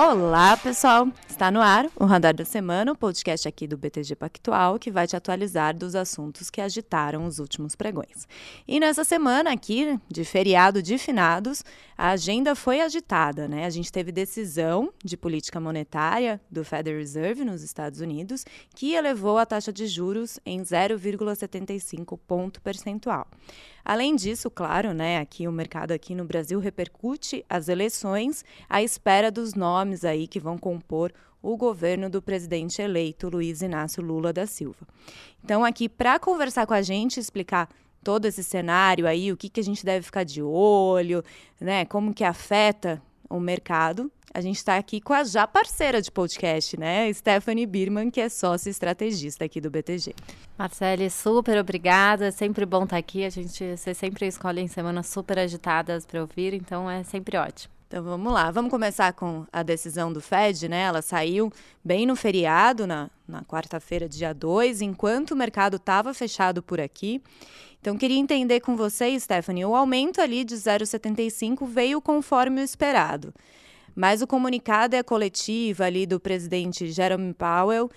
Olá, pessoal! Está no ar o Radar da Semana, o podcast aqui do BTG Pactual, que vai te atualizar dos assuntos que agitaram os últimos pregões. E nessa semana aqui, de feriado de finados, a agenda foi agitada, né? A gente teve decisão de política monetária do Federal Reserve nos Estados Unidos, que elevou a taxa de juros em 0,75 ponto percentual. Além disso, claro, né, aqui o mercado aqui no Brasil repercute as eleições à espera dos nomes aí que vão compor o governo do presidente eleito Luiz Inácio Lula da Silva. Então, aqui para conversar com a gente, explicar todo esse cenário aí, o que, que a gente deve ficar de olho, né, como que afeta o mercado. A gente está aqui com a já parceira de podcast, né? Stephanie Birman, que é sócia estrategista aqui do BTG. Marcele, super obrigada. É sempre bom estar aqui. A gente, você sempre escolhe em semanas super agitadas para ouvir, então é sempre ótimo. Então vamos lá, vamos começar com a decisão do Fed, né? Ela saiu bem no feriado, na, na quarta-feira, dia 2, enquanto o mercado estava fechado por aqui. Então, queria entender com você, Stephanie, o aumento ali de 0,75 veio conforme o esperado. Mas o comunicado é coletivo ali do presidente Jerome Powell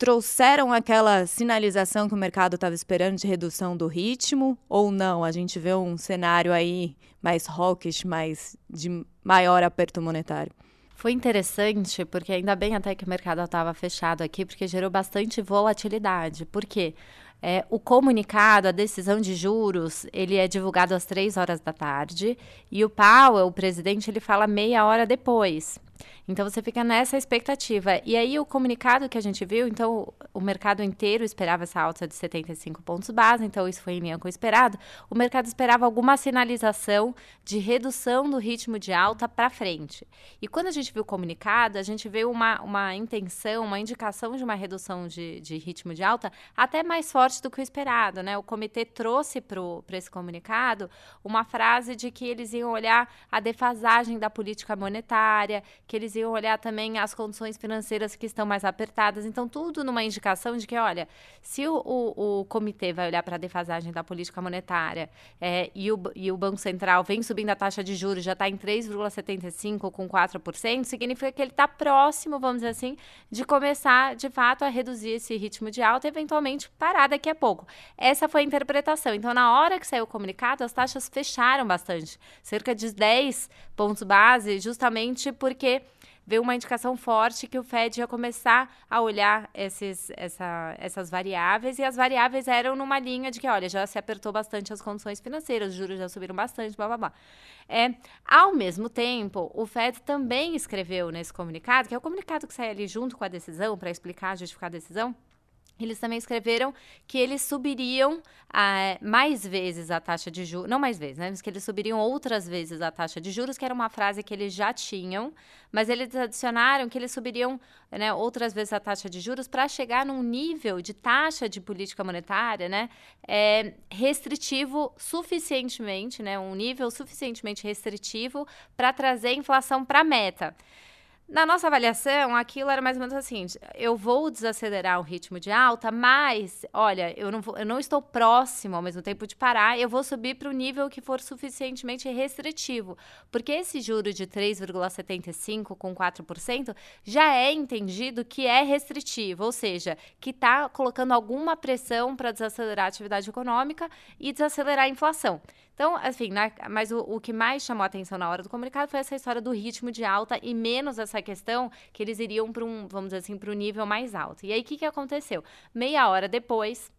trouxeram aquela sinalização que o mercado estava esperando de redução do ritmo ou não? A gente vê um cenário aí mais hawkish, mais de maior aperto monetário. Foi interessante, porque ainda bem até que o mercado estava fechado aqui, porque gerou bastante volatilidade. Por quê? É, o comunicado, a decisão de juros, ele é divulgado às três horas da tarde e o Powell, o presidente, ele fala meia hora depois. Então você fica nessa expectativa. E aí o comunicado que a gente viu, então o mercado inteiro esperava essa alta de 75 pontos base, então isso foi em linha com o esperado. O mercado esperava alguma sinalização de redução do ritmo de alta para frente. E quando a gente viu o comunicado, a gente viu uma, uma intenção, uma indicação de uma redução de, de ritmo de alta até mais forte do que o esperado, né? O comitê trouxe para esse comunicado uma frase de que eles iam olhar a defasagem da política monetária, que eles iam olhar também as condições financeiras que estão mais apertadas. Então, tudo numa indicação de que, olha, se o, o, o comitê vai olhar para a defasagem da política monetária é, e, o, e o Banco Central vem subindo a taxa de juros, já está em 3,75% com 4%, significa que ele está próximo, vamos dizer assim, de começar, de fato, a reduzir esse ritmo de alta e eventualmente parar daqui a pouco. Essa foi a interpretação. Então, na hora que saiu o comunicado, as taxas fecharam bastante, cerca de 10 pontos base, justamente porque veio uma indicação forte que o Fed ia começar a olhar esses, essa, essas variáveis, e as variáveis eram numa linha de que, olha, já se apertou bastante as condições financeiras, os juros já subiram bastante, blá blá blá. É, ao mesmo tempo, o Fed também escreveu nesse comunicado, que é o comunicado que sai ali junto com a decisão, para explicar, justificar a decisão, eles também escreveram que eles subiriam ah, mais vezes a taxa de juros, não mais vezes, né? Mas que eles subiriam outras vezes a taxa de juros, que era uma frase que eles já tinham, mas eles adicionaram que eles subiriam né, outras vezes a taxa de juros para chegar num nível de taxa de política monetária né, é, restritivo suficientemente, né, um nível suficientemente restritivo para trazer inflação para a meta. Na nossa avaliação, aquilo era mais ou menos assim: eu vou desacelerar o ritmo de alta, mas, olha, eu não, vou, eu não estou próximo ao mesmo tempo de parar, eu vou subir para o nível que for suficientemente restritivo. Porque esse juro de 3,75% com 4% já é entendido que é restritivo, ou seja, que está colocando alguma pressão para desacelerar a atividade econômica e desacelerar a inflação. Então, assim, né, mas o, o, que mais chamou a atenção na hora do comunicado foi essa história do ritmo de alta e menos essa questão que eles iriam para um, vamos dizer assim, para um nível mais alto. E aí, o que, que aconteceu? Meia hora depois,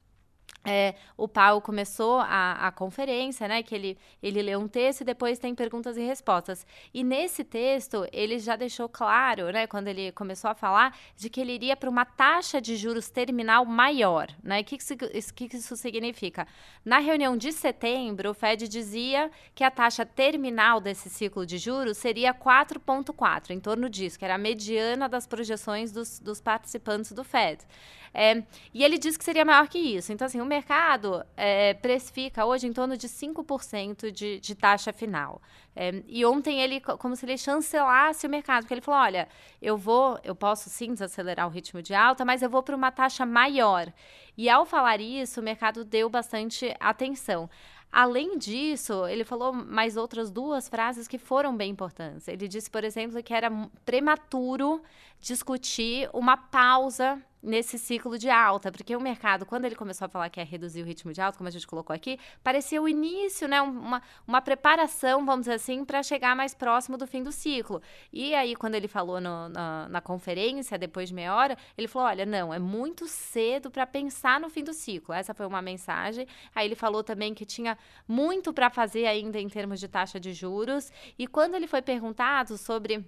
é, o Paulo começou a, a, conferência, né? Que ele, ele lê um texto e depois tem perguntas e respostas. E nesse texto, ele já deixou claro, né? Quando ele começou a falar, de que ele iria para uma taxa de juros terminal maior, né? O que, que, que isso significa? Na reunião de setembro, o Fed dizia que a taxa terminal desse ciclo de juros seria 4,4, em torno disso, que era a mediana das projeções dos, dos participantes do Fed. É, e ele disse que seria maior que isso. Então, assim, o mercado é, precifica hoje em torno de 5% de, de taxa final. É, e ontem ele, como se ele chancelasse o mercado, porque ele falou: olha, eu vou, eu posso sim desacelerar o ritmo de alta, mas eu vou para uma taxa maior. E ao falar isso, o mercado deu bastante atenção. Além disso, ele falou mais outras duas frases que foram bem importantes. Ele disse, por exemplo, que era prematuro discutir uma pausa nesse ciclo de alta, porque o mercado, quando ele começou a falar que ia reduzir o ritmo de alta, como a gente colocou aqui, parecia o início, né, uma, uma preparação, vamos dizer assim, para chegar mais próximo do fim do ciclo. E aí, quando ele falou no, na, na conferência, depois de meia hora, ele falou, olha, não, é muito cedo para pensar no fim do ciclo. Essa foi uma mensagem. Aí ele falou também que tinha muito para fazer ainda em termos de taxa de juros. E quando ele foi perguntado sobre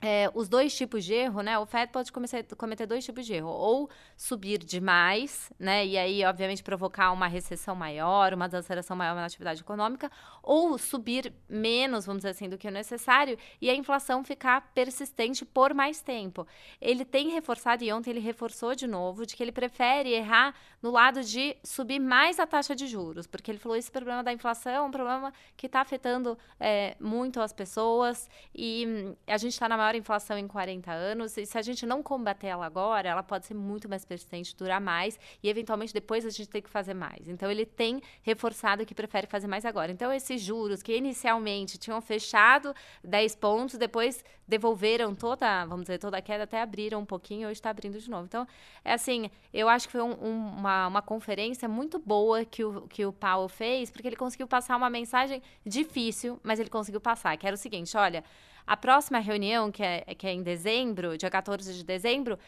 é, os dois tipos de erro, né? O FED pode cometer dois tipos de erro. Ou subir demais, né? E aí, obviamente, provocar uma recessão maior, uma desaceleração maior na atividade econômica. Ou subir menos, vamos dizer assim, do que o necessário e a inflação ficar persistente por mais tempo. Ele tem reforçado, e ontem ele reforçou de novo, de que ele prefere errar no lado de subir mais a taxa de juros. Porque ele falou esse problema da inflação é um problema que está afetando é, muito as pessoas e hum, a gente está na maior inflação em 40 anos, e se a gente não combater ela agora, ela pode ser muito mais persistente, durar mais, e eventualmente depois a gente tem que fazer mais. Então, ele tem reforçado que prefere fazer mais agora. Então, esses juros que inicialmente tinham fechado 10 pontos, depois devolveram toda, vamos dizer, toda a queda, até abriram um pouquinho, hoje está abrindo de novo. Então, é assim, eu acho que foi um, um, uma, uma conferência muito boa que o, que o Powell fez, porque ele conseguiu passar uma mensagem difícil, mas ele conseguiu passar, que era o seguinte, olha, a próxima reunião, que é, que é em dezembro, dia 14 de dezembro,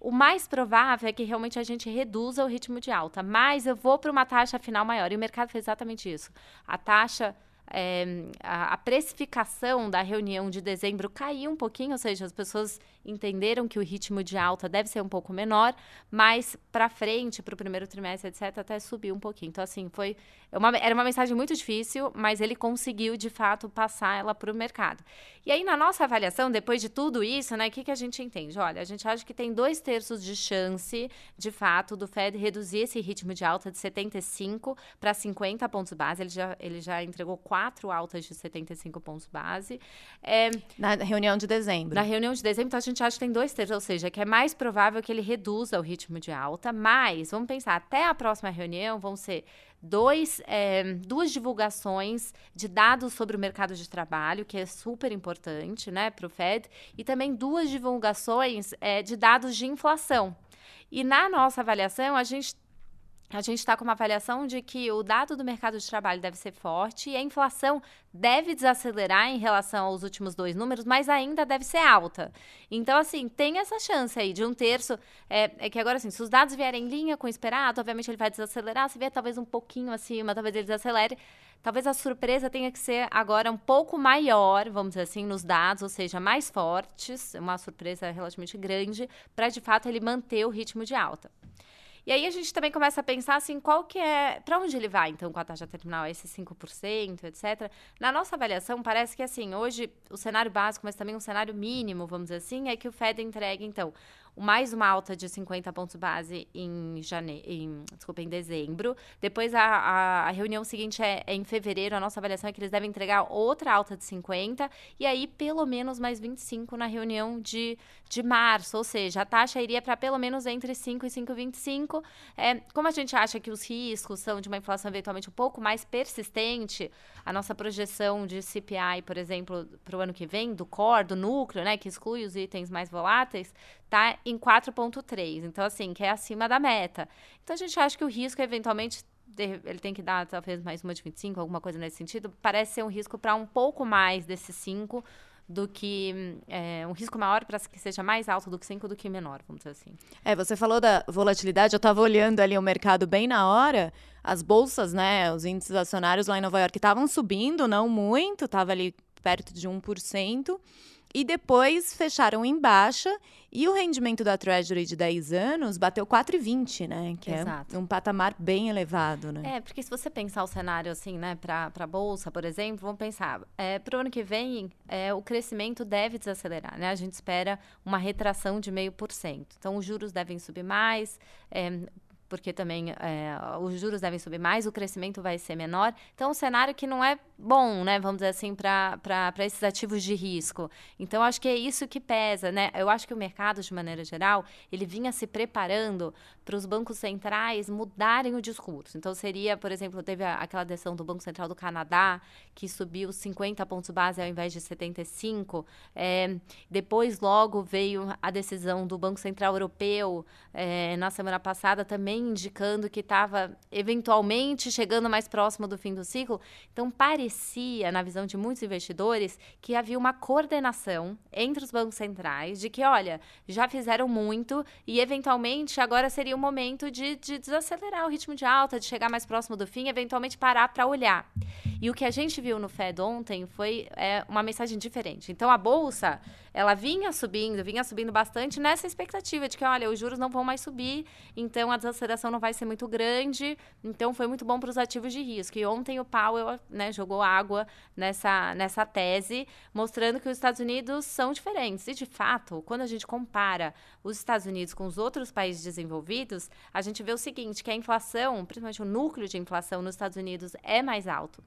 o mais provável é que realmente a gente reduza o ritmo de alta, mas eu vou para uma taxa final maior. E o mercado fez exatamente isso. A taxa é, a, a, precificação da reunião de dezembro caiu um pouquinho, ou seja, as pessoas entenderam que o ritmo de alta deve ser um pouco menor, mas para frente, para o primeiro trimestre, etc., até subiu um pouquinho. Então, assim, foi uma, era uma mensagem muito difícil, mas ele conseguiu, de fato, passar ela para o mercado. E aí, na nossa avaliação, depois de tudo isso, né, o que, que a gente entende? Olha, a gente acha que tem dois terços de chance, de fato, do Fed reduzir esse ritmo de alta de 75 para 50 pontos base. Ele já, ele já entregou quatro altas de 75 pontos base. É, na reunião de dezembro. Na reunião de dezembro, então a gente acha que tem dois terços, ou seja, que é mais provável que ele reduza o ritmo de alta, mas, vamos pensar, até a próxima reunião vão ser dois, é, duas divulgações de dados sobre o mercado de trabalho, que é super importante né, para o Fed, e também duas divulgações é, de dados de inflação. E na nossa avaliação, a gente a gente está com uma avaliação de que o dado do mercado de trabalho deve ser forte e a inflação deve desacelerar em relação aos últimos dois números, mas ainda deve ser alta. Então, assim, tem essa chance aí de um terço. É, é que agora, assim, se os dados vierem em linha com o esperado, obviamente ele vai desacelerar. Se vier talvez um pouquinho acima, talvez ele desacelere. Talvez a surpresa tenha que ser agora um pouco maior, vamos dizer assim, nos dados, ou seja, mais fortes, uma surpresa relativamente grande, para de fato ele manter o ritmo de alta. E aí a gente também começa a pensar assim, qual que é, para onde ele vai então com a taxa terminal, esses 5%, etc. Na nossa avaliação, parece que assim, hoje o cenário básico, mas também um cenário mínimo, vamos dizer assim, é que o Fed entregue então mais uma alta de 50 pontos base em janeiro, em, desculpa, em dezembro. Depois a, a, a reunião seguinte é, é, em fevereiro. A nossa avaliação é que eles devem entregar outra alta de 50 e aí pelo menos mais 25 na reunião de, de março. Ou seja, a taxa iria para pelo menos entre 5 e 5,25. É, como a gente acha que os riscos são de uma inflação eventualmente um pouco mais persistente, a nossa projeção de CPI, por exemplo, para o ano que vem, do core, do núcleo, né, que exclui os itens mais voláteis, está em 4,3. Então, assim, que é acima da meta. Então, a gente acha que o risco, eventualmente, ele tem que dar talvez mais uma de 25, alguma coisa nesse sentido. Parece ser um risco para um pouco mais desses 5 do que é, um risco maior para que seja mais alto do que 5 do que menor, vamos dizer assim. É, você falou da volatilidade, eu estava olhando ali o mercado bem na hora, as bolsas, né, os índices acionários lá em Nova York estavam subindo, não muito, estava ali perto de 1%, e depois fecharam em baixa e o rendimento da Treasury de 10 anos bateu 4,20, né? Que Exato. é um patamar bem elevado, né? É, porque se você pensar o cenário assim, né, para a Bolsa, por exemplo, vamos pensar, é, para o ano que vem, é, o crescimento deve desacelerar, né? A gente espera uma retração de meio por cento. Então, os juros devem subir mais, é, porque também é, os juros devem subir mais, o crescimento vai ser menor. Então, um cenário que não é bom, né? Vamos dizer assim, para esses ativos de risco. Então, acho que é isso que pesa, né? Eu acho que o mercado, de maneira geral, ele vinha se preparando para os bancos centrais mudarem o discurso. Então, seria, por exemplo, teve aquela decisão do Banco Central do Canadá, que subiu 50 pontos base ao invés de 75. É, depois, logo, veio a decisão do Banco Central Europeu, é, na semana passada, também indicando que estava eventualmente chegando mais próximo do fim do ciclo. Então, parecia, na visão de muitos investidores, que havia uma coordenação entre os bancos centrais de que, olha, já fizeram muito e eventualmente agora seria o momento de, de desacelerar o ritmo de alta, de chegar mais próximo do fim, eventualmente parar para olhar. E o que a gente viu no Fed ontem foi é, uma mensagem diferente. Então, a bolsa, ela vinha subindo, vinha subindo bastante nessa expectativa de que, olha, os juros não vão mais subir, então a desaceleração não vai ser muito grande. Então, foi muito bom para os ativos de risco. E ontem o Powell né, jogou água nessa, nessa tese, mostrando que os Estados Unidos são diferentes. E, de fato, quando a gente compara os Estados Unidos com os outros países desenvolvidos, a gente vê o seguinte, que a inflação, principalmente o núcleo de inflação nos Estados Unidos, é mais alto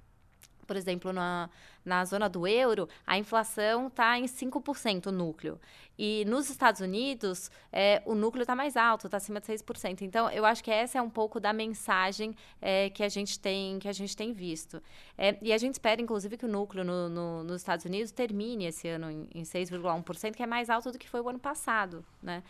por exemplo, na, na zona do euro, a inflação está em 5% o núcleo. E nos Estados Unidos, é, o núcleo está mais alto, está acima de 6%. Então, eu acho que essa é um pouco da mensagem é, que, a gente tem, que a gente tem visto. É, e a gente espera, inclusive, que o núcleo no, no, nos Estados Unidos termine esse ano em, em 6,1%, que é mais alto do que foi o ano passado, né?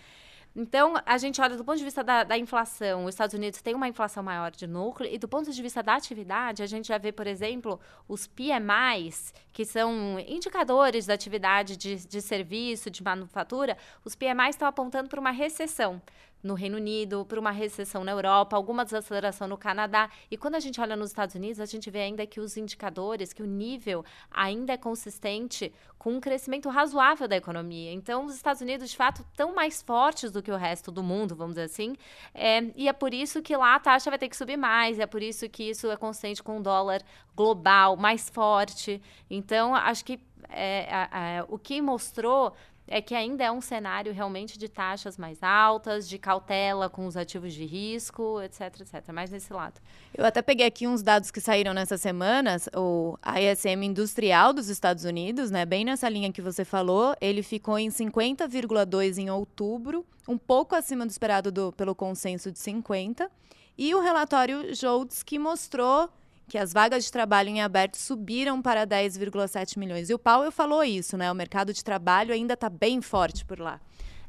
Então, a gente olha do ponto de vista da, da, inflação, os Estados Unidos têm uma inflação maior de núcleo, e do ponto de vista da atividade, a gente já vê, por exemplo, os PMIs, que são indicadores da atividade de, de serviço, de manufatura, os PMIs estão apontando para uma recessão no Reino Unido, para uma recessão na Europa, alguma desaceleração no Canadá. E quando a gente olha nos Estados Unidos, a gente vê ainda que os indicadores, que o nível ainda é consistente com um crescimento razoável da economia. Então, os Estados Unidos, de fato, estão mais fortes do que o resto do mundo, vamos dizer assim. É, e é por isso que lá a taxa vai ter que subir mais, é por isso que isso é consistente com o dólar global mais forte. Então, acho que é, é, o que mostrou é que ainda é um cenário realmente de taxas mais altas, de cautela com os ativos de risco, etc, etc. Mais nesse lado. Eu até peguei aqui uns dados que saíram nessas semanas, o ISM industrial dos Estados Unidos, né, bem nessa linha que você falou, ele ficou em 50,2 em outubro, um pouco acima do esperado do, pelo consenso de 50. E o relatório Jolts que mostrou que as vagas de trabalho em aberto subiram para 10,7 milhões. E o Powell falou isso, né? O mercado de trabalho ainda está bem forte por lá.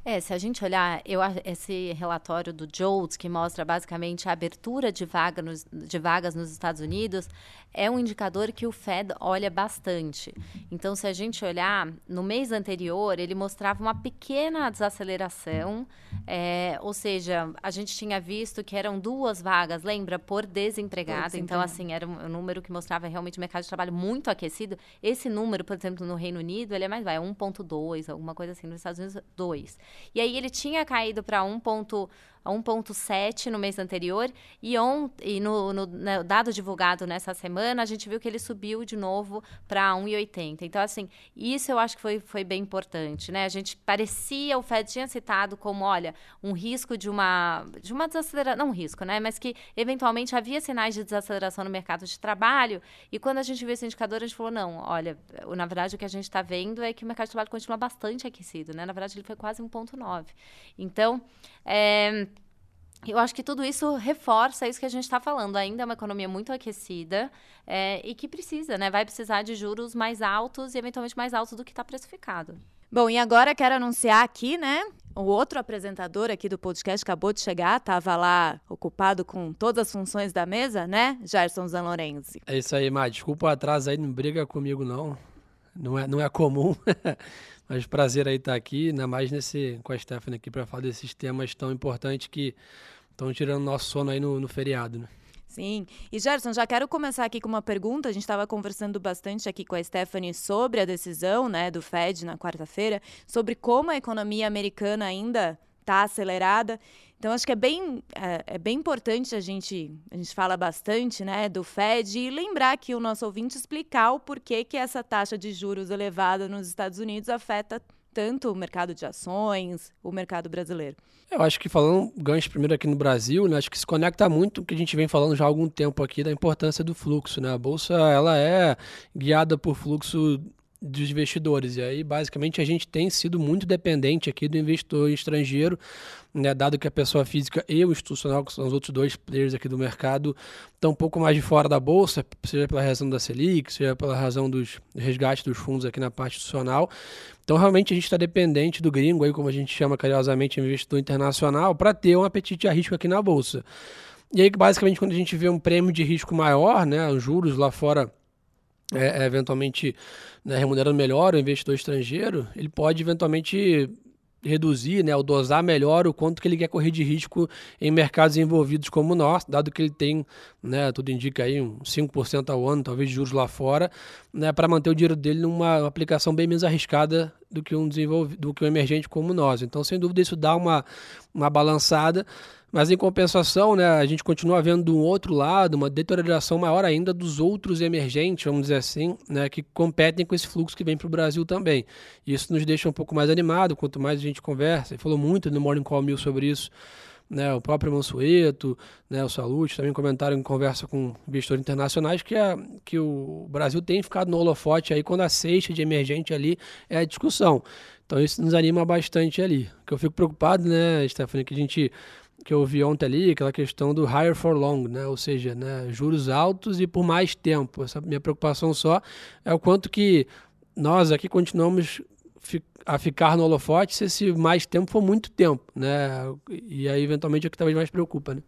É, se a gente olhar eu, esse relatório do JOLTS, que mostra basicamente a abertura de, vaga nos, de vagas nos Estados Unidos, é um indicador que o Fed olha bastante. Então, se a gente olhar, no mês anterior, ele mostrava uma pequena desaceleração, é, ou seja, a gente tinha visto que eram duas vagas, lembra, por desempregado. Então, assim, era um número que mostrava realmente o mercado de trabalho muito aquecido. Esse número, por exemplo, no Reino Unido, ele é mais, vai, 1,2, alguma coisa assim, nos Estados Unidos, 2. E aí ele tinha caído para 1,7 no mês anterior e, on, e no, no, no, né, dado divulgado nessa semana, a gente viu que ele subiu de novo para 1,80. Então, assim, isso eu acho que foi, foi bem importante, né? A gente parecia, o Fed tinha citado como, olha, um risco de uma, de uma desaceleração, não um risco, né? Mas que eventualmente havia sinais de desaceleração no mercado de trabalho e quando a gente viu esse indicador, a gente falou, não, olha, na verdade o que a gente está vendo é que o mercado de trabalho continua bastante aquecido, né? Na verdade, ele foi quase 1,9. Então, é, eu acho que tudo isso reforça isso que a gente está falando. Ainda é uma economia muito aquecida é, e que precisa, né? Vai precisar de juros mais altos e eventualmente mais altos do que está precificado. Bom, e agora quero anunciar aqui, né? O outro apresentador aqui do podcast acabou de chegar, estava lá ocupado com todas as funções da mesa, né? Gerson Zanlorenzi. É isso aí, Má. Desculpa o atraso aí, não briga comigo, não. Não é, não é comum. Mas prazer aí estar aqui, ainda mais nesse, com a Stephanie aqui para falar desses temas tão importantes que estão tirando nosso sono aí no, no feriado, né? Sim. E Gerson, já quero começar aqui com uma pergunta. A gente estava conversando bastante aqui com a Stephanie sobre a decisão né, do Fed na quarta-feira, sobre como a economia americana ainda está acelerada. Então, acho que é bem, é, é, bem importante a gente, a gente fala bastante né, do Fed e lembrar que o nosso ouvinte explicar o porquê que essa taxa de juros elevada nos Estados Unidos afeta tanto o mercado de ações, o mercado brasileiro? Eu acho que falando gancho primeiro aqui no Brasil, né, acho que se conecta muito com o que a gente vem falando já há algum tempo aqui da importância do fluxo. Né? A bolsa ela é guiada por fluxo dos investidores. E aí, basicamente, a gente tem sido muito dependente aqui do investidor estrangeiro, né, dado que a pessoa física e o institucional, que são os outros dois players aqui do mercado, estão um pouco mais de fora da bolsa, seja pela razão da Selic, seja pela razão dos resgates dos fundos aqui na parte institucional. Então, realmente, a gente está dependente do gringo, aí, como a gente chama carinhosamente, investidor internacional, para ter um apetite a risco aqui na bolsa. E aí, basicamente, quando a gente vê um prêmio de risco maior, né, os juros lá fora é, é, eventualmente né, remunerando melhor o investidor estrangeiro, ele pode eventualmente reduzir, né, ou dosar melhor o quanto que ele quer correr de risco em mercados envolvidos como o nosso, dado que ele tem, né, tudo indica aí, uns 5% ao ano, talvez juros lá fora, né, para manter o dinheiro dele numa aplicação bem menos arriscada do que um desenvolvido, do que um emergente como nós. Então, sem dúvida, isso dá uma, uma balançada, mas em compensação, né, a gente continua vendo do outro lado uma deterioração maior ainda dos outros emergentes, vamos dizer assim, né, que competem com esse fluxo que vem para o Brasil também. Isso nos deixa um pouco mais animado, quanto mais a gente conversa. Ele falou muito no Morning Call Mil sobre isso. Né, o próprio Mansueto, né, o Salute também comentaram em conversa com investidores internacionais que, a, que o Brasil tem ficado no holofote aí quando a cesta de emergente ali é a discussão. Então isso nos anima bastante ali. O que eu fico preocupado, né, Stephanie, que a gente que eu ouvi ontem ali, aquela questão do higher for long, né? ou seja, né, juros altos e por mais tempo. Essa minha preocupação só é o quanto que nós aqui continuamos a ficar no holofote se esse mais tempo for muito tempo, né? E aí, eventualmente, é o que talvez mais preocupa, né?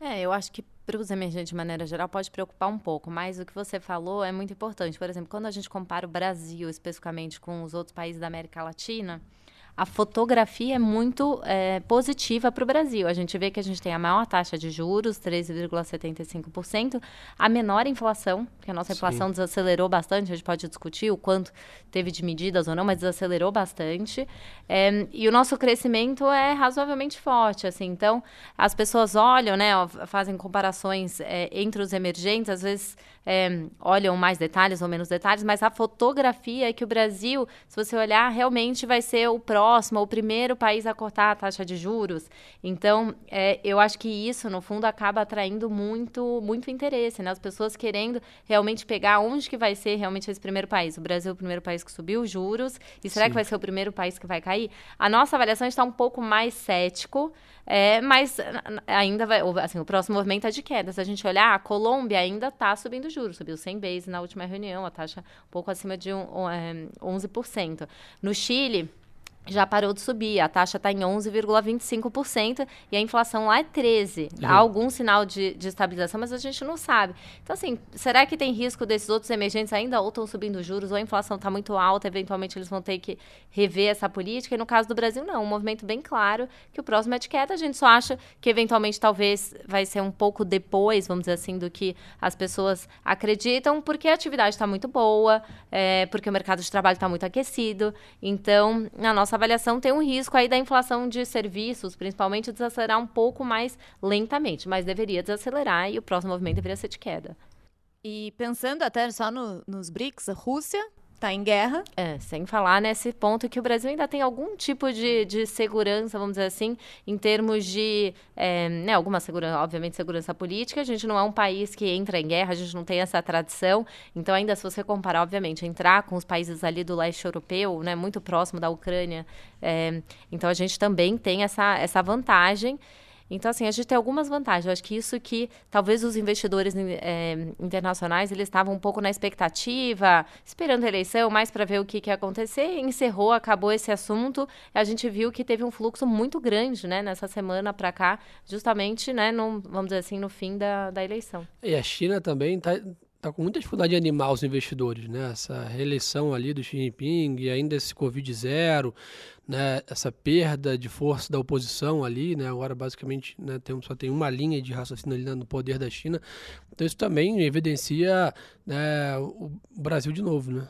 É, eu acho que para os emergentes, de maneira geral, pode preocupar um pouco, mas o que você falou é muito importante. Por exemplo, quando a gente compara o Brasil especificamente com os outros países da América Latina, a fotografia é muito é, positiva para o Brasil. A gente vê que a gente tem a maior taxa de juros, 13,75%, a menor inflação, porque a nossa inflação Sim. desacelerou bastante, a gente pode discutir o quanto teve de medidas ou não, mas desacelerou bastante. É, e o nosso crescimento é razoavelmente forte, assim. Então, as pessoas olham, né, fazem comparações é, entre os emergentes, às vezes é, olham mais detalhes ou menos detalhes, mas a fotografia é que o Brasil, se você olhar, realmente vai ser o próximo, o primeiro país a cortar a taxa de juros. Então, é, eu acho que isso, no fundo, acaba atraindo muito, muito interesse, né? As pessoas querendo realmente pegar onde que vai ser realmente esse primeiro país. O Brasil é o primeiro país que subiu os juros, e será Sim. que vai ser o primeiro país que vai cair? A nossa avaliação está um pouco mais cético, é, mas ainda vai, assim, o próximo movimento é de queda. Se a gente olhar, a Colômbia ainda está subindo juros, subiu 100 base na última reunião, a taxa um pouco acima de um, um, é, 11%. No Chile, já parou de subir. A taxa está em 11,25% e a inflação lá é 13%. Uhum. Há algum sinal de, de, estabilização, mas a gente não sabe. Então, assim, será que tem risco desses outros emergentes ainda ou estão subindo juros ou a inflação está muito alta, eventualmente eles vão ter que rever essa política? E no caso do Brasil, não. Um movimento bem claro que o próximo é de queda. A gente só acha que, eventualmente, talvez vai ser um pouco depois, vamos dizer assim, do que as pessoas acreditam, porque a atividade está muito boa, é, porque o mercado de trabalho está muito aquecido. Então, na nossa avaliação tem um risco aí da inflação de serviços, principalmente, desacelerar um pouco mais lentamente, mas deveria desacelerar e o próximo movimento deveria ser de queda. E pensando até só no, nos BRICS, a Rússia está em guerra. É, sem falar nesse ponto que o Brasil ainda tem algum tipo de, de segurança, vamos dizer assim, em termos de, é, né, alguma segurança, obviamente segurança política. A gente não é um país que entra em guerra, a gente não tem essa tradição. Então, ainda se você comparar, obviamente, entrar com os países ali do leste europeu, né, muito próximo da Ucrânia, é, então a gente também tem essa, essa vantagem. Então, assim, a gente tem algumas vantagens. Eu acho que isso que talvez os investidores é, internacionais eles estavam um pouco na expectativa, esperando a eleição, mais para ver o que, que ia acontecer. Encerrou, acabou esse assunto. A gente viu que teve um fluxo muito grande, né, nessa semana para cá, justamente, né, no, vamos dizer assim, no fim da, da eleição. E a China também está tá com muita dificuldade de animar os investidores, né? Essa reeleição ali do Xi Jinping e ainda esse Covid zero, né, essa perda de força da oposição ali, né, agora basicamente né, tem, só tem uma linha de raciocínio ali no poder da China, então isso também evidencia né, o Brasil de novo, né?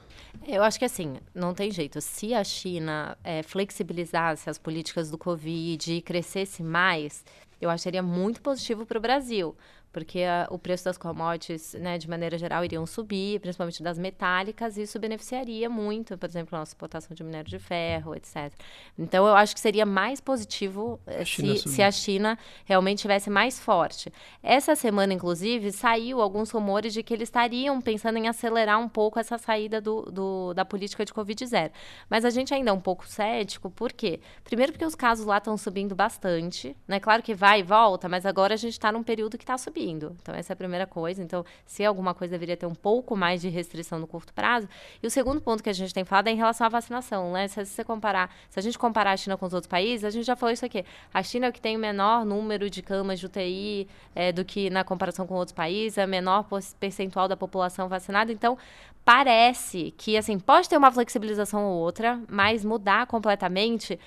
Eu acho que assim, não tem jeito. Se a China é, flexibilizasse as políticas do Covid e crescesse mais, eu acharia muito positivo para o Brasil, porque a, o preço das commodities, né, de maneira geral, iriam subir, principalmente das metálicas, e isso beneficiaria muito, por exemplo, a nossa exportação de minério de ferro, etc. Então, eu acho que seria mais positivo a se, se, a China realmente tivesse mais forte. Essa semana, inclusive, saiu alguns rumores de que eles estariam pensando em acelerar um pouco essa saída do, do da política de Covid-0. Mas a gente ainda é um pouco cético, por quê? Primeiro porque os casos lá estão subindo bastante, né? Claro que vai e volta, mas agora a gente está num período que está subindo subindo. Então, essa é a primeira coisa. Então, se alguma coisa deveria ter um pouco mais de restrição no curto prazo. E o segundo ponto que a gente tem falado é em relação à vacinação, né? Se você comparar, se a gente comparar a China com os outros países, a gente já falou isso aqui. A China é o que tem o menor número de camas de UTI é, do que na comparação com outros países, é o menor percentual da população vacinada. Então, parece que, assim, pode ter uma flexibilização ou outra, mas mudar completamente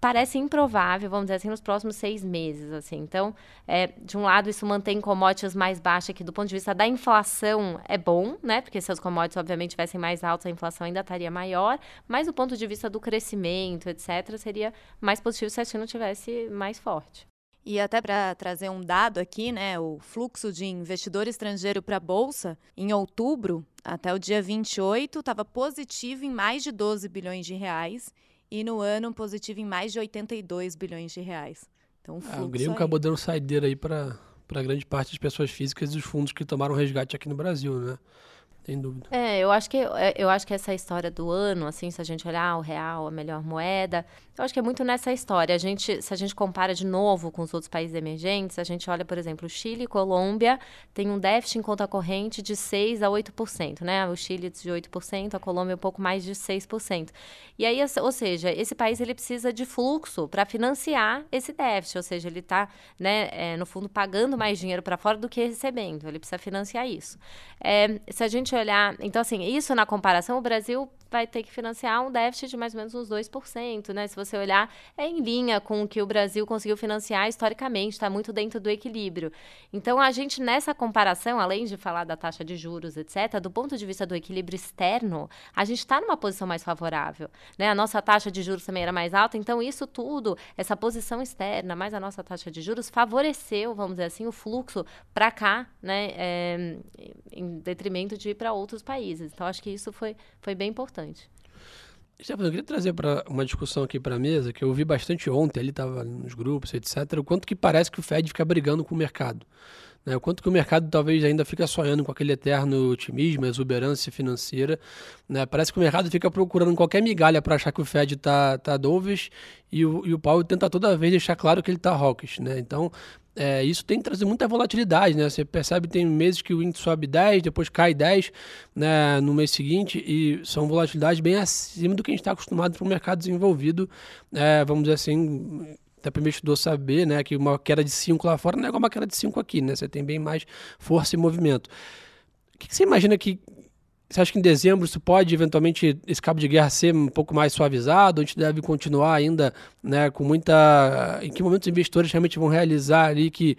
parece improvável, vamos dizer assim, nos próximos seis meses, assim. Então, é, de um lado, isso mantém commodities mais baixas, que do ponto de vista da inflação é bom, né? Porque se as commodities, obviamente, tivessem mais altas, a inflação ainda estaria maior, mas do ponto de vista do crescimento, etc., seria mais positivo se a China tivesse mais forte. E até para trazer um dado aqui, né, o fluxo de investidor estrangeiro para a bolsa em outubro, até o dia 28, estava positivo em mais de 12 bilhões de reais e no ano positivo em mais de 82 bilhões de reais. Então, o, é, o gringo aí... acabou dando saideira aí para grande parte das pessoas físicas e dos fundos que tomaram resgate aqui no Brasil, né? Sem dúvida. É, eu acho que é, eu acho que essa história do ano, assim, se a gente olhar o real, a melhor moeda, eu acho que é muito nessa história. A gente, se a gente compara de novo com os outros países emergentes, a gente olha, por exemplo, Chile e Colômbia tem um déficit em conta corrente de 6 a 8%, né? O Chile de 8%, a Colômbia um pouco mais de 6%. E aí, ou seja, esse país ele precisa de fluxo para financiar esse déficit, ou seja, ele está, né, é, no fundo, pagando mais dinheiro para fora do que recebendo. Ele precisa financiar isso. É, se a gente olhar. Então, assim, isso na comparação, o Brasil vai ter que financiar um déficit de mais ou menos uns 2%, né? Se você olhar, é em linha com o que o Brasil conseguiu financiar historicamente, está muito dentro do equilíbrio. Então, a gente, nessa comparação, além de falar da taxa de juros, etc., do ponto de vista do equilíbrio externo, a gente está numa posição mais favorável. Né? A nossa taxa de juros também era mais alta, então isso tudo, essa posição externa, mais a nossa taxa de juros, favoreceu, vamos dizer assim, o fluxo para cá, né? É, em detrimento de ir para outros países. Então, acho que isso foi, foi bem importante importante. Stefano, eu queria trazer para uma discussão aqui para a mesa, que eu vi bastante ontem, ali estava nos grupos, etc., o quanto que parece que o Fed fica brigando com o mercado. Né? O quanto que o mercado talvez ainda fica sonhando com aquele eterno otimismo, exuberância financeira. Né? Parece que o mercado fica procurando qualquer migalha para achar que o Fed está tá dovish e o, e o Paulo tenta toda vez deixar claro que ele está hawkish. Né? Então, é, isso tem trazido muita volatilidade, né? Você percebe tem meses que o índice sobe 10, depois cai 10 né, no mês seguinte, e são volatilidades bem acima do que a gente está acostumado para o mercado desenvolvido, é, vamos dizer assim, até para o investidor saber né, que uma queda de 5 lá fora não é igual uma queda de 5 aqui, né? Você tem bem mais força e movimento. O que, que você imagina que você acha que em dezembro isso pode eventualmente esse cabo de guerra ser um pouco mais suavizado? A gente deve continuar ainda né, com muita. Em que momento os investidores realmente vão realizar ali que,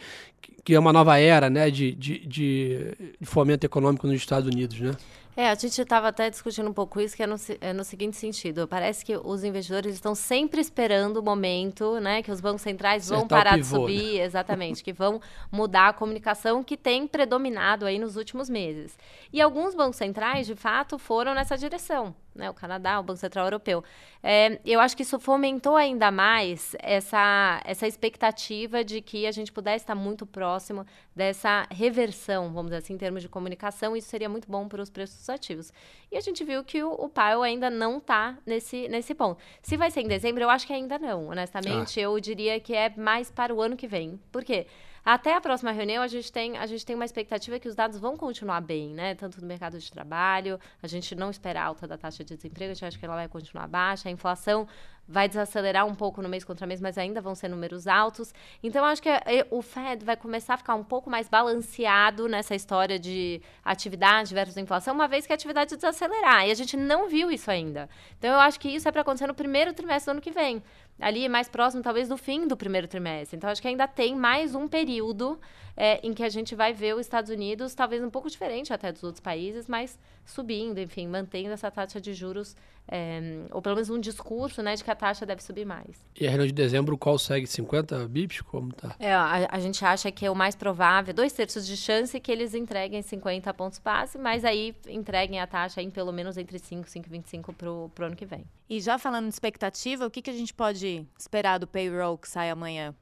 que é uma nova era né, de, de, de fomento econômico nos Estados Unidos? Né? É, a gente estava até discutindo um pouco isso, que é no, é no, seguinte sentido. Parece que os investidores estão sempre esperando o momento, né? Que os bancos centrais vão parar pivô, de subir, né? exatamente, que vão mudar a comunicação que tem predominado aí nos últimos meses. E alguns bancos centrais, de fato, foram nessa direção né, o Canadá, o Banco Central Europeu. É, eu acho que isso fomentou ainda mais essa, essa expectativa de que a gente pudesse estar muito próximo dessa reversão, vamos dizer assim, em termos de comunicação, isso seria muito bom para os preços ativos. E a gente viu que o, o Powell ainda não está nesse, nesse ponto. Se vai ser em dezembro, eu acho que ainda não, honestamente. Ah. Eu diria que é mais para o ano que vem. Por quê? Até a próxima reunião, a gente tem, a gente tem uma expectativa que os dados vão continuar bem, né? Tanto no mercado de trabalho, a gente não espera alta da taxa de desemprego, a gente acha que ela vai continuar baixa, a inflação vai desacelerar um pouco no mês contra mês, mas ainda vão ser números altos. Então, acho que é, o Fed vai começar a ficar um pouco mais balanceado nessa história de atividade versus inflação, uma vez que a atividade desacelerar. E a gente não viu isso ainda. Então, eu acho que isso é para acontecer no primeiro trimestre do ano que vem ali mais próximo, talvez, do fim do primeiro trimestre. Então, acho que ainda tem mais um período é, em que a gente vai ver os Estados Unidos, talvez um pouco diferente até dos outros países, mas subindo, enfim, mantendo essa taxa de juros, é, ou pelo menos um discurso né, de que a taxa deve subir mais. E a reunião de dezembro, qual segue? 50 bips? Como tá? É, a, a, gente acha que é o mais provável, dois terços de chance que eles entreguem 50 pontos base, mas aí entreguem a taxa em pelo menos entre 5 e 5,25 para o ano que vem. E já falando de expectativa, o que, que a gente pode esperar do payroll que sai amanhã?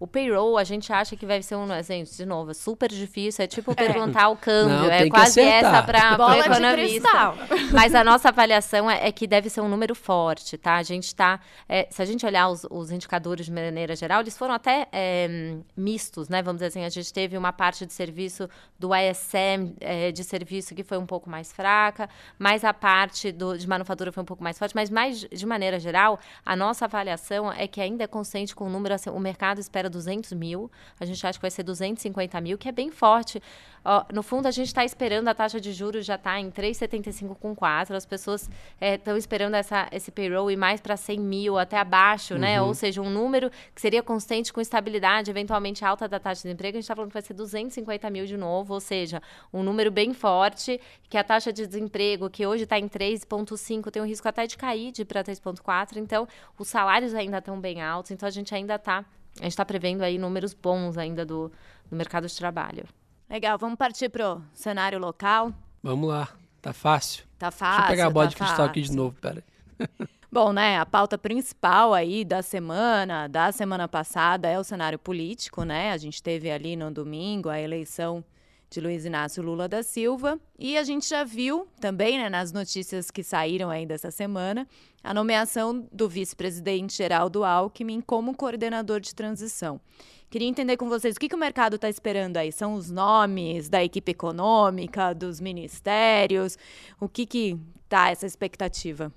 O payroll, a gente acha que vai ser um. Gente, de novo, é super difícil. É tipo perguntar é. o câmbio. Não, é quase essa para o economista. Mas a nossa avaliação é, é, que deve ser um número forte, tá? A gente está. É, se a gente olhar os, os, indicadores de maneira geral, eles foram até é, mistos, né? Vamos dizer assim, a gente teve uma parte de serviço do ISM é, de serviço que foi um pouco mais fraca, mas a parte do, de manufatura foi um pouco mais forte. Mas, mais de maneira geral, a nossa avaliação é que ainda é consciente com o número. Assim, o mercado espera 200 mil, a gente acha que vai ser 250 mil, que é bem forte. Ó, no fundo, a gente está esperando a taxa de juros já está em 3,75 com 4. As pessoas estão é, esperando essa, esse payroll ir mais para 100 mil, até abaixo, né? uhum. né? Ou seja, um número que seria constante com estabilidade, eventualmente alta da taxa de emprego. A gente está falando que vai ser 250 mil de novo, ou seja, um número bem forte, que a taxa de desemprego, que hoje está em 3,5, tem um risco até de cair de para 3,4. Então, os salários ainda estão bem altos, então a gente ainda está a gente está prevendo aí números bons ainda do, do mercado de trabalho. Legal, vamos partir para o cenário local? Vamos lá, tá fácil. Tá fácil. Deixa eu pegar a bola tá de cristal fácil. aqui de novo, pera Bom, né, a pauta principal aí da semana, da semana passada, é o cenário político, né? A gente teve ali no domingo a eleição de Luiz Inácio Lula da Silva. E a gente já viu também, né, nas notícias que saíram aí dessa semana, a nomeação do vice-presidente Geraldo Alckmin como coordenador de transição. Queria entender com vocês o que, que o mercado está esperando aí. São os nomes da equipe econômica, dos ministérios? O que que tá essa expectativa?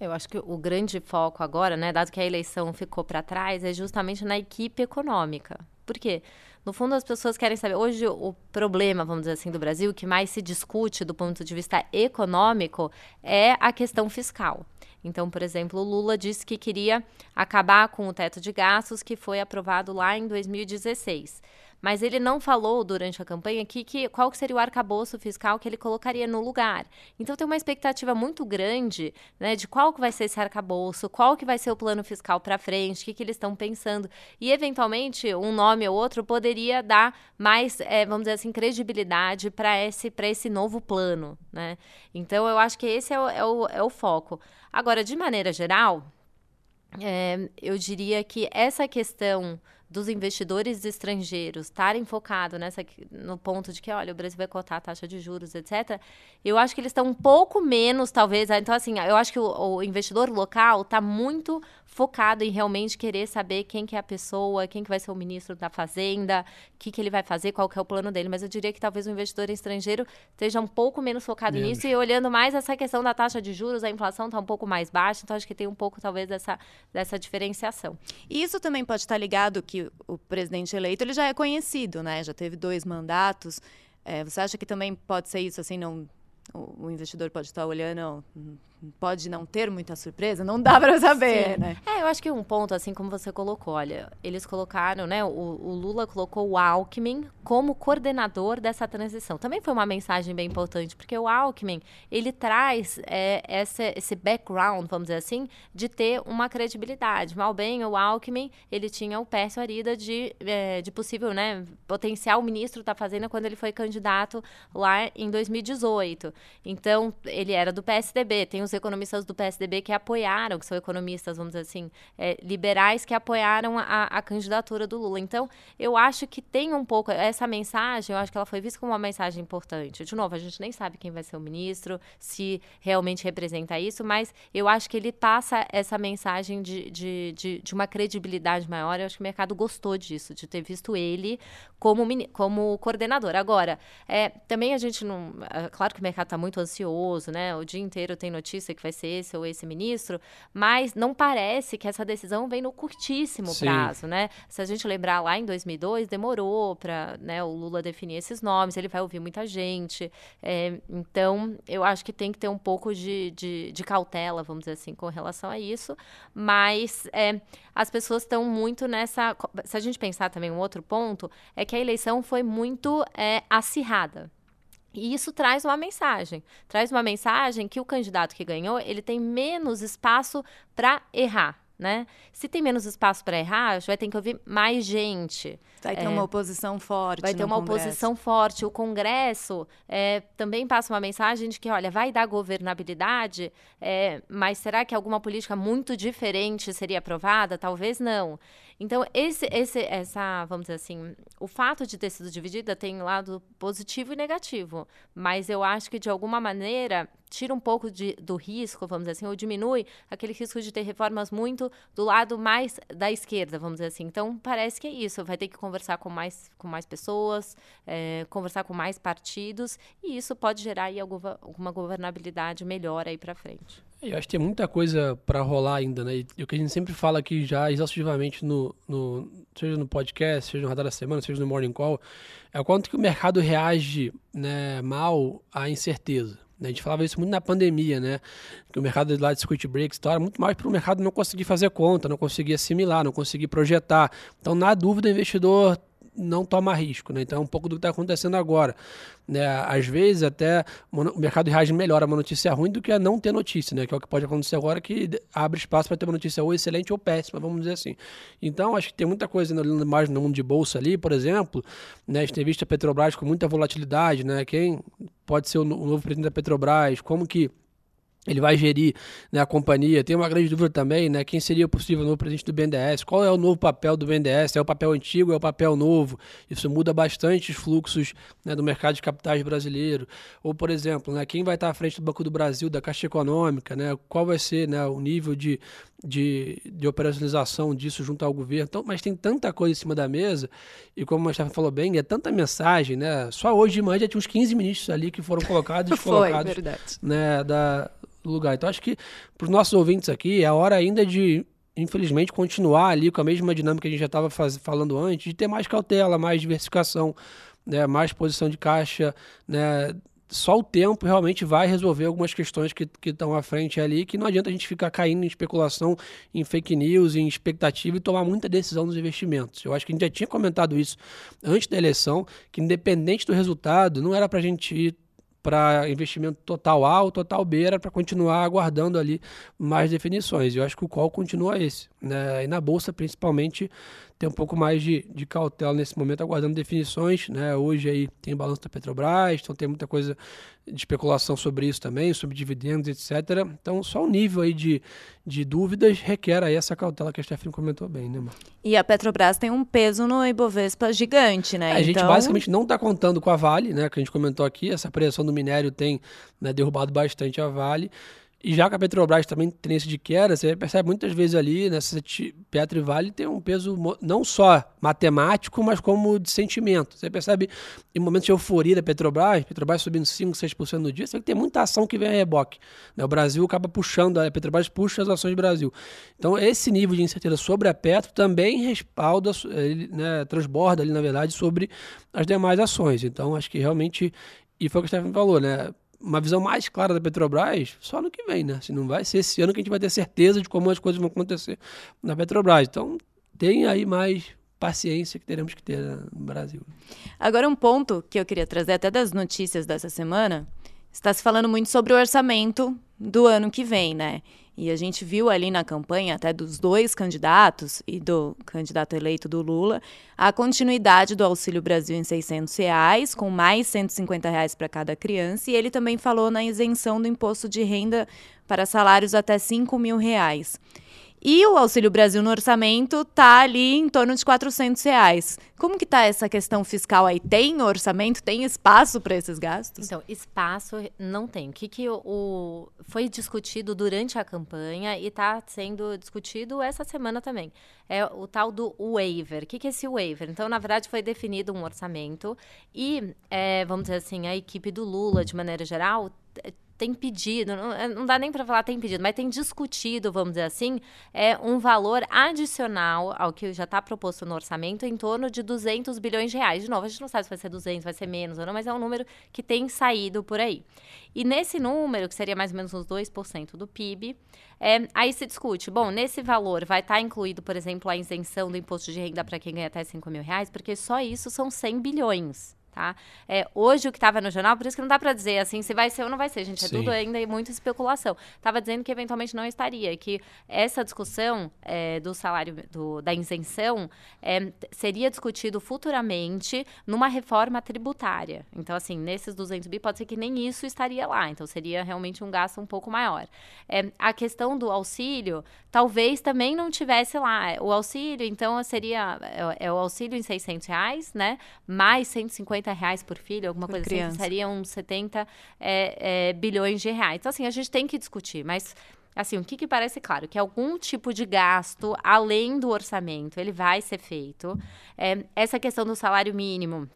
Eu acho que o grande foco agora, né, dado que a eleição ficou para trás, é justamente na equipe econômica. Por quê? No fundo, as pessoas querem saber. Hoje, o problema, vamos dizer assim, do Brasil, que mais se discute do ponto de vista econômico, é a questão fiscal. Então, por exemplo, o Lula disse que queria acabar com o teto de gastos que foi aprovado lá em 2016 mas ele não falou durante a campanha que, que, qual seria o arcabouço fiscal que ele colocaria no lugar. Então tem uma expectativa muito grande né, de qual que vai ser esse arcabouço, qual que vai ser o plano fiscal para frente, o que, que eles estão pensando. E, eventualmente, um nome ou outro poderia dar mais, é, vamos dizer assim, credibilidade para esse, esse novo plano. Né? Então, eu acho que esse é o, é o, é o foco. Agora, de maneira geral, é, eu diria que essa questão dos investidores estrangeiros estarem focados nessa no ponto de que, olha, o Brasil vai cotar a taxa de juros, etc. Eu acho que eles estão um pouco menos, talvez. Então, assim, eu acho que o, o investidor local está muito focado em realmente querer saber quem que é a pessoa, quem que vai ser o ministro da Fazenda, o que, que ele vai fazer, qual que é o plano dele. Mas eu diria que talvez o investidor estrangeiro esteja um pouco menos focado menos. nisso e olhando mais essa questão da taxa de juros, a inflação está um pouco mais baixa, então acho que tem um pouco, talvez, dessa, dessa diferenciação. E isso também pode estar ligado que o presidente eleito ele já é conhecido, né? Já teve dois mandatos. É, você acha que também pode ser isso, assim, não, o, o investidor pode estar olhando, pode não ter muita surpresa, não dá para saber, Sim. né? É, eu acho que um ponto, assim como você colocou, olha, eles colocaram, né, o, o, Lula colocou o Alckmin como coordenador dessa transição. Também foi uma mensagem bem importante, porque o Alckmin, ele traz é, essa, esse background, vamos dizer assim, de ter uma credibilidade. Mal bem, o Alckmin, ele tinha o Pércio Arida de, é, de possível, né, potencial ministro da Fazenda quando ele foi candidato lá em 2018. Então, ele era do PSDB, tem os os economistas do PSDB que apoiaram, que são economistas, vamos dizer assim, é, liberais que apoiaram a, a, candidatura do Lula. Então, eu acho que tem um pouco essa mensagem, eu acho que ela foi vista como uma mensagem importante. De novo, a gente nem sabe quem vai ser o ministro, se realmente representa isso, mas eu acho que ele passa essa mensagem de, de, de, de uma credibilidade maior. Eu acho que o mercado gostou disso, de ter visto ele como, como coordenador. Agora, é, também a gente não. É, claro que o mercado está muito ansioso, né? O dia inteiro tem notícias Justiça, que vai ser esse ou esse ministro, mas não parece que essa decisão vem no curtíssimo Sim. prazo, né? Se a gente lembrar lá em 2002, demorou para né, o Lula definir esses nomes, ele vai ouvir muita gente. É, então, eu acho que tem que ter um pouco de, de, de, cautela, vamos dizer assim, com relação a isso, mas é, as pessoas estão muito nessa. Se a gente pensar também um outro ponto, é que a eleição foi muito é, acirrada. E isso traz uma mensagem. Traz uma mensagem que o candidato que ganhou, ele tem menos espaço para errar né? Se tem menos espaço para errar, vai ter que ouvir mais gente. Vai ter é, uma oposição forte. Vai ter uma Congresso. oposição forte. O Congresso é, também passa uma mensagem de que, olha, vai dar governabilidade, é, mas será que alguma política muito diferente seria aprovada? Talvez não. Então, esse, esse, essa, vamos dizer assim, o fato de ter sido dividida tem lado positivo e negativo. Mas eu acho que, de alguma maneira, tira um pouco de, do risco, vamos dizer assim, ou diminui aquele risco de ter reformas muito do lado mais da esquerda, vamos dizer assim. Então, parece que é isso. Vai ter que conversar com mais, com mais pessoas, é, conversar com mais partidos, e isso pode gerar aí alguma, alguma governabilidade melhor aí para frente. Eu acho que tem muita coisa para rolar ainda, né? E o que a gente sempre fala aqui já exaustivamente no, no seja no podcast, seja no Radar da Semana, seja no Morning Call, é o quanto que o mercado reage né, mal à incerteza. Né? A gente falava isso muito na pandemia, né? Que o mercado lá de circuit breaks era muito mais para o mercado não conseguir fazer conta, não conseguir assimilar, não conseguir projetar. Então, na dúvida, o investidor não toma risco, né? Então é um pouco do que está acontecendo agora. Né? Às vezes até o mercado reage melhor a uma notícia ruim do que a não ter notícia, né? Que é o que pode acontecer agora, que abre espaço para ter uma notícia ou excelente ou péssima, vamos dizer assim. Então acho que tem muita coisa mais no mundo de bolsa ali, por exemplo, né? A gente tem visto a Petrobras com muita volatilidade, né? Quem pode ser o novo presidente da Petrobras, como que ele vai gerir né, a companhia. Tem uma grande dúvida também, né? Quem seria o possível novo presidente do BNDES? Qual é o novo papel do BNDES? É o papel antigo? É o papel novo? Isso muda bastante os fluxos né, do mercado de capitais brasileiro. Ou, por exemplo, né, quem vai estar à frente do Banco do Brasil, da Caixa Econômica? Né? Qual vai ser né, o nível de, de, de operacionalização disso junto ao governo? Então, mas tem tanta coisa em cima da mesa, e como a Stephanie falou bem, é tanta mensagem, né? Só hoje de manhã já tinha uns 15 ministros ali que foram colocados e descolocados. Foi. Né, da, lugar. Então acho que para os nossos ouvintes aqui é a hora ainda de, infelizmente, continuar ali com a mesma dinâmica que a gente já estava falando antes, de ter mais cautela, mais diversificação, né, mais posição de caixa, né, só o tempo realmente vai resolver algumas questões que estão à frente ali, que não adianta a gente ficar caindo em especulação, em fake news, em expectativa e tomar muita decisão nos investimentos. Eu acho que a gente já tinha comentado isso antes da eleição, que independente do resultado, não era para a gente ir para investimento total A ou total B era para continuar aguardando ali mais definições. Eu acho que o call continua esse. Né? E na Bolsa, principalmente, tem um pouco mais de, de cautela nesse momento, aguardando definições. Né? Hoje aí tem balanço da Petrobras, então tem muita coisa de especulação sobre isso também, sobre dividendos, etc. Então, só o nível aí de, de dúvidas requer aí essa cautela que a Stephanie comentou bem, né, mano? E a Petrobras tem um peso no Ibovespa gigante, né? É, a então... gente basicamente não está contando com a Vale, né? Que a gente comentou aqui, essa pressão do minério tem né, derrubado bastante a Vale. E já que a Petrobras também tem esse de queda, você percebe muitas vezes ali, nessa né, Petro e Vale tem um peso não só matemático, mas como de sentimento. Você percebe em momentos de euforia da Petrobras, Petrobras subindo 5, 6% no dia, você vê que tem muita ação que vem a reboque. Né? O Brasil acaba puxando, a Petrobras puxa as ações do Brasil. Então, esse nível de incerteza sobre a Petro também respalda, né, transborda ali, na verdade, sobre as demais ações. Então, acho que realmente, e foi o que o Stefano falou, né? Uma visão mais clara da Petrobras só no que vem, né? Se não vai ser esse ano que a gente vai ter certeza de como as coisas vão acontecer na Petrobras. Então, tem aí mais paciência que teremos que ter no Brasil. Agora, um ponto que eu queria trazer até das notícias dessa semana, está se falando muito sobre o orçamento do ano que vem, né? E a gente viu ali na campanha, até dos dois candidatos e do candidato eleito do Lula, a continuidade do Auxílio Brasil em 600 reais, com mais 150 reais para cada criança. E ele também falou na isenção do imposto de renda para salários até 5 mil reais. E o Auxílio Brasil no orçamento está ali em torno de 400 reais. Como que está essa questão fiscal aí? Tem orçamento? Tem espaço para esses gastos? Então, espaço não tem. O que, que o, o foi discutido durante a campanha e está sendo discutido essa semana também? É o tal do waiver. O que, que é esse waiver? Então, na verdade, foi definido um orçamento e, é, vamos dizer assim, a equipe do Lula, de maneira geral, tem pedido, não, é, não dá nem para falar tem pedido, mas tem discutido, vamos dizer assim, é um valor adicional ao que já está proposto no orçamento em torno de 200 bilhões de reais. De novo, a gente não sabe se vai ser 200, vai ser menos ou não, mas é um número que tem saído por aí. E nesse número, que seria mais ou menos uns 2% do PIB, é, aí se discute, bom, nesse valor vai estar tá incluído, por exemplo, a isenção do imposto de renda para quem ganha até 5 mil reais, porque só isso são 100 bilhões Tá? É, hoje o que estava no jornal, por isso que não dá para dizer assim se vai ser ou não vai ser, gente. É Sim. tudo ainda muita especulação. Estava dizendo que eventualmente não estaria, que essa discussão é, do salário, do, da isenção, é, seria discutido futuramente numa reforma tributária. Então, assim, nesses 200 bi, pode ser que nem isso estaria lá. Então, seria realmente um gasto um pouco maior. É, a questão do auxílio, talvez também não tivesse lá. O auxílio, então, seria é, é o auxílio em 600 reais, né? Mais 150 reais por filho, alguma por coisa criança. assim, seriam uns 70 é, é, bilhões de reais. Então, assim, a gente tem que discutir, mas assim, o que, que parece claro? Que algum tipo de gasto, além do orçamento, ele vai ser feito. É, essa questão do salário mínimo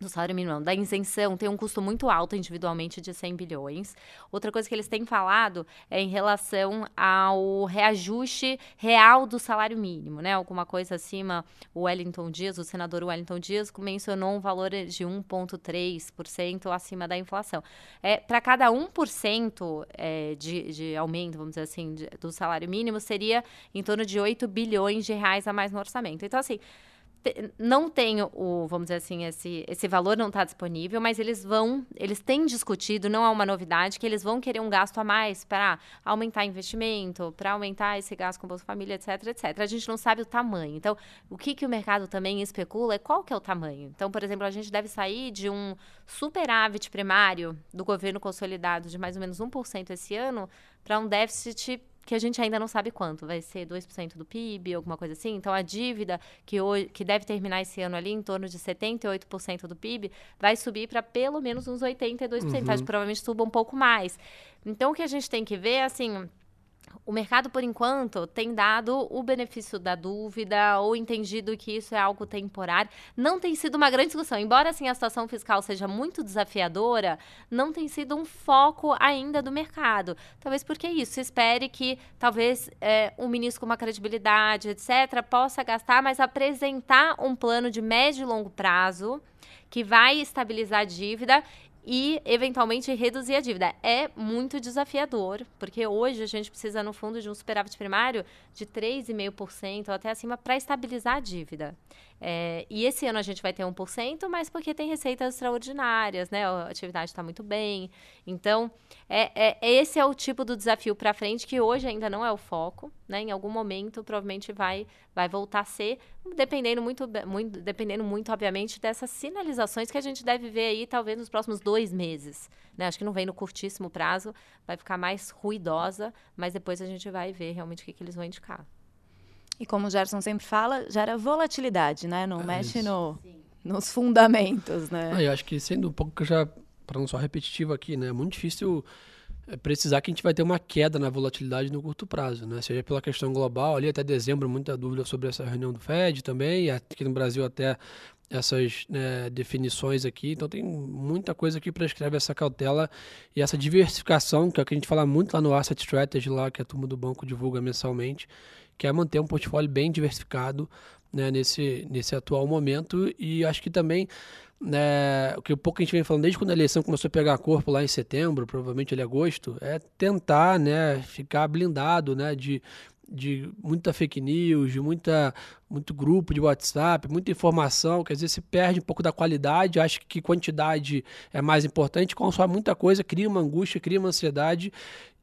do salário mínimo, da isenção, tem um custo muito alto individualmente de 100 bilhões. Outra coisa que eles têm falado é em relação ao reajuste real do salário mínimo, né? Alguma coisa acima, o Wellington Dias, o senador Wellington Dias, mencionou um valor de 1,3% acima da inflação. É, Para cada 1% é, de, de aumento, vamos dizer assim, de, do salário mínimo, seria em torno de 8 bilhões de reais a mais no orçamento. Então, assim, não tem o, vamos dizer assim, esse, esse valor não está disponível, mas eles vão, eles têm discutido, não é uma novidade, que eles vão querer um gasto a mais para aumentar investimento, para aumentar esse gasto com Bolsa Família, etc, etc. A gente não sabe o tamanho. Então, o que, que o mercado também especula é qual que é o tamanho. Então, por exemplo, a gente deve sair de um superávit primário do governo consolidado de mais ou menos 1% esse ano para um déficit que a gente ainda não sabe quanto, vai ser 2% do PIB, alguma coisa assim. Então, a dívida, que, hoje, que deve terminar esse ano ali em torno de 78% do PIB, vai subir para pelo menos uns 82%. Uhum. Provavelmente suba um pouco mais. Então, o que a gente tem que ver, assim, o mercado, por enquanto, tem dado o benefício da dúvida ou entendido que isso é algo temporário. Não tem sido uma grande discussão. Embora assim, a situação fiscal seja muito desafiadora, não tem sido um foco ainda do mercado. Talvez porque é isso. Se espere que talvez é, um ministro com uma credibilidade, etc., possa gastar, mas apresentar um plano de médio e longo prazo que vai estabilizar a dívida e, eventualmente, reduzir a dívida. É muito desafiador, porque hoje a gente precisa, no fundo, de um superávit primário de 3,5% ou até acima para estabilizar a dívida. É, e esse ano a gente vai ter 1%, mas porque tem receitas extraordinárias, né? A atividade está muito bem. Então, é, é, esse é o tipo do desafio para frente que hoje ainda não é o foco, né? Em algum momento, provavelmente vai, vai voltar a ser, dependendo muito, muito, dependendo muito, obviamente, dessas sinalizações que a gente deve ver aí, talvez, nos próximos dois meses. Né? Acho que não vem no curtíssimo prazo, vai ficar mais ruidosa, mas depois a gente vai ver realmente o que, que eles vão indicar. E como o Gerson sempre fala, gera volatilidade, né? Não é mexe no, nos fundamentos, né? Ah, eu acho que sendo um pouco já, para não só repetitivo aqui, né? É muito difícil precisar que a gente vai ter uma queda na volatilidade no curto prazo, né? Seja pela questão global, ali até dezembro, muita dúvida sobre essa reunião do Fed também, aqui no Brasil até essas né, definições aqui. Então tem muita coisa que prescreve essa cautela e essa diversificação, que é o que a gente fala muito lá no Asset Strategy, lá que a turma do banco divulga mensalmente, que é manter um portfólio bem diversificado né, nesse, nesse atual momento. E acho que também, né, o que pouco a gente vem falando desde quando a eleição começou a pegar corpo lá em setembro, provavelmente ali agosto, é tentar né, ficar blindado né, de, de muita fake news, de muita, muito grupo de WhatsApp, muita informação, quer dizer, se perde um pouco da qualidade, acha que quantidade é mais importante, consome muita coisa, cria uma angústia, cria uma ansiedade,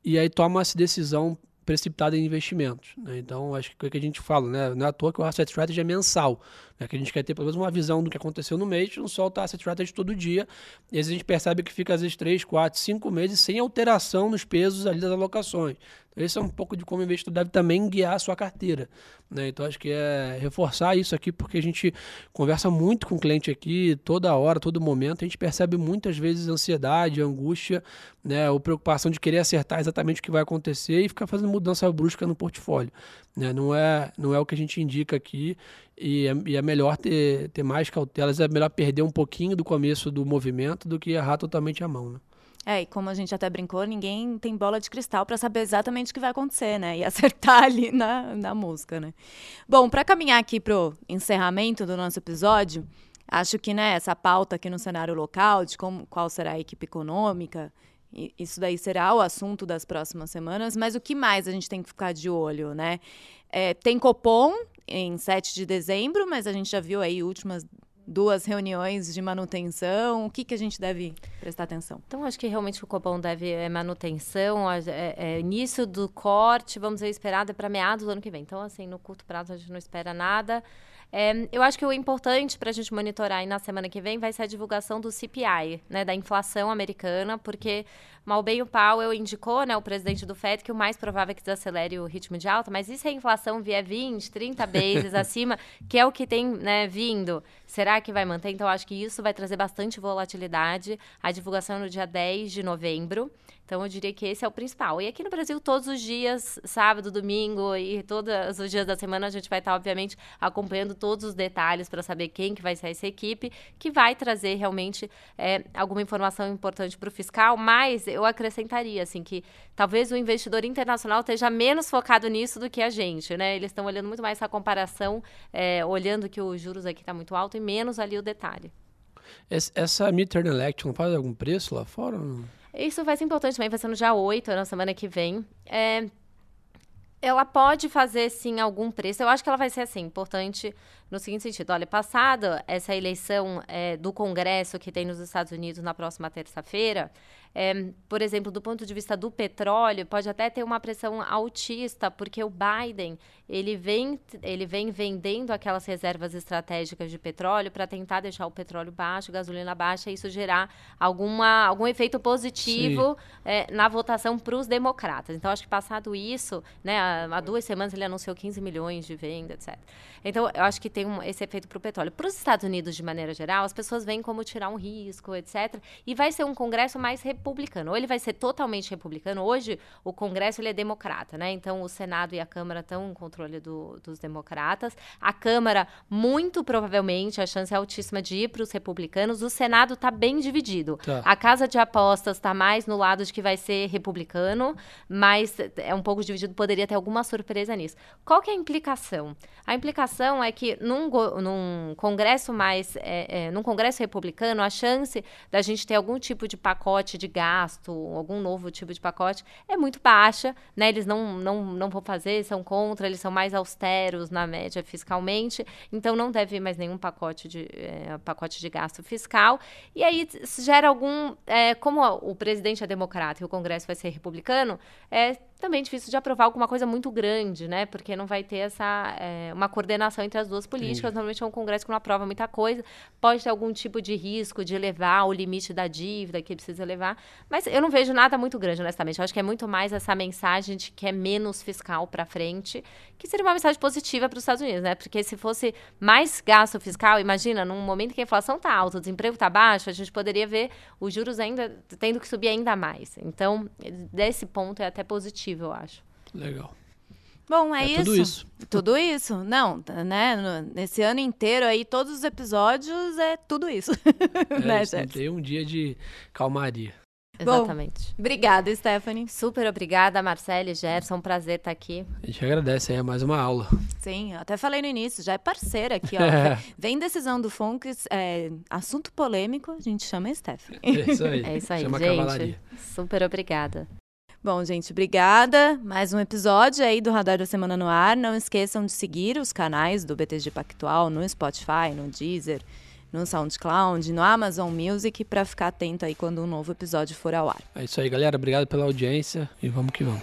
e aí toma essa decisão precipitada em investimentos. Né? Então, acho que é o que a gente fala, né? não é à toa que o Asset Strategy é mensal, né? que a gente quer ter pelo menos uma visão do que aconteceu no mês, não solta Asset Strategy todo dia, e a gente percebe que fica às vezes 3, 4, 5 meses sem alteração nos pesos ali das alocações. Então, esse é um pouco de como o investidor deve também guiar a sua carteira. Né? Então, acho que é reforçar isso aqui, porque a gente conversa muito com o cliente aqui, toda hora, todo momento, a gente percebe muitas vezes ansiedade, angústia, né? ou preocupação de querer acertar exatamente o que vai acontecer e ficar fazendo mudança brusca no portfólio. Né? Não, é, não é o que a gente indica aqui e é, e é melhor ter, ter mais cautelas, é melhor perder um pouquinho do começo do movimento do que errar totalmente a mão. Né? É, e como a gente até brincou, ninguém tem bola de cristal para saber exatamente o que vai acontecer, né? E acertar ali na, na música, né? Bom, para caminhar aqui pro encerramento do nosso episódio, acho que né, essa pauta aqui no cenário local de como, qual será a equipe econômica, isso daí será o assunto das próximas semanas, mas o que mais a gente tem que ficar de olho, né? É, tem Copom em 7 de dezembro, mas a gente já viu aí últimas duas reuniões de manutenção? O que, que a gente deve prestar atenção? Então, acho que realmente o Copom deve é manutenção, é, é, início do corte, vamos dizer, esperado é para meados do ano que vem. Então, assim, no curto prazo a gente não espera nada. É, eu acho que o importante para a gente monitorar aí na semana que vem vai ser a divulgação do CPI, né, da inflação americana, porque mal bem o Powell indicou, né, o presidente do FED, que o mais provável é que desacelere o ritmo de alta, mas e se a inflação vier 20, 30 bases acima, que é o que tem né, vindo? Será que vai manter? Então, acho que isso vai trazer bastante volatilidade. A divulgação é no dia 10 de novembro. Então, eu diria que esse é o principal. E aqui no Brasil, todos os dias, sábado, domingo e todos os dias da semana, a gente vai estar, obviamente, acompanhando todos os detalhes para saber quem que vai ser essa equipe, que vai trazer realmente é, alguma informação importante para o fiscal. Mas eu acrescentaria, assim, que talvez o investidor internacional esteja menos focado nisso do que a gente, né? Eles estão olhando muito mais essa comparação, é, olhando que os juros aqui está muito alto e menos ali o detalhe. Essa midterm election faz algum preço lá fora? Não? Isso vai ser importante também, vai ser no dia 8, na semana que vem. É, ela pode fazer, sim, algum preço. Eu acho que ela vai ser, assim, importante no seguinte sentido. Olha, passada essa eleição é, do Congresso que tem nos Estados Unidos na próxima terça-feira, é, por exemplo, do ponto de vista do petróleo, pode até ter uma pressão altista, porque o Biden ele vem, ele vem vendendo aquelas reservas estratégicas de petróleo para tentar deixar o petróleo baixo, gasolina baixa, e isso gerar alguma, algum efeito positivo é, na votação para os democratas. Então, acho que passado isso, né, há, há, duas semanas ele anunciou 15 milhões de venda, etc. Então, eu acho que tem um, esse efeito para o petróleo. Para os Estados Unidos, de maneira geral, as pessoas veem como tirar um risco, etc. E vai ser um Congresso mais republicano. Ou ele vai ser totalmente republicano. Hoje, o Congresso ele é democrata, né? Então, o Senado e a Câmara estão em controle do, dos democratas. A Câmara, muito provavelmente, a chance é altíssima de ir para os republicanos. O Senado está bem dividido. Tá. A Casa de Apostas está mais no lado de que vai ser republicano, mas é um pouco dividido. Poderia ter alguma surpresa nisso. Qual que é a implicação? A implicação é que num, num Congresso mais, é, é, num Congresso republicano, a chance da gente ter algum tipo de pacote de gasto, algum novo tipo de pacote, é muito baixa, né? Eles não, não, não vão fazer, são contra, eles são mais austeros na média fiscalmente, então não deve mais nenhum pacote de, é, pacote de gasto fiscal. E aí gera algum, é, como o presidente é democrata e o Congresso vai ser republicano, é também difícil de aprovar alguma coisa muito grande, né? Porque não vai ter essa é, uma coordenação entre as duas políticas. Sim. Normalmente é um congresso que não aprova muita coisa, pode ter algum tipo de risco de elevar o limite da dívida que precisa levar, mas eu não vejo nada muito grande, honestamente. Eu acho que é muito mais essa mensagem de que é menos fiscal para frente, que seria uma mensagem positiva para os Estados Unidos, né? Porque se fosse mais gasto fiscal, imagina, num momento que a inflação está alta, o desemprego está baixo, a gente poderia ver os juros ainda tendo que subir ainda mais. Então, desse ponto é até positivo eu acho. Legal. Bom, é, é isso. Tudo isso. Tudo isso. Não, né? Nesse ano inteiro aí, todos os episódios é tudo isso. É, né, isso tem um dia de calmaria. Exatamente. Bom, obrigada, Stephanie. Super obrigada, Marcele, Gerson. Um prazer estar aqui. A gente agradece, é mais uma aula. Sim, até falei no início, já é parceira aqui, ó. É. Vem decisão do Fonks, é, assunto polêmico, a gente chama a Stephanie. É isso aí. É isso aí, chama gente. Super obrigada. Bom, gente, obrigada. Mais um episódio aí do Radar da Semana no ar. Não esqueçam de seguir os canais do BTG Pactual no Spotify, no Deezer, no SoundCloud, no Amazon Music para ficar atento aí quando um novo episódio for ao ar. É isso aí, galera. Obrigado pela audiência e vamos que vamos.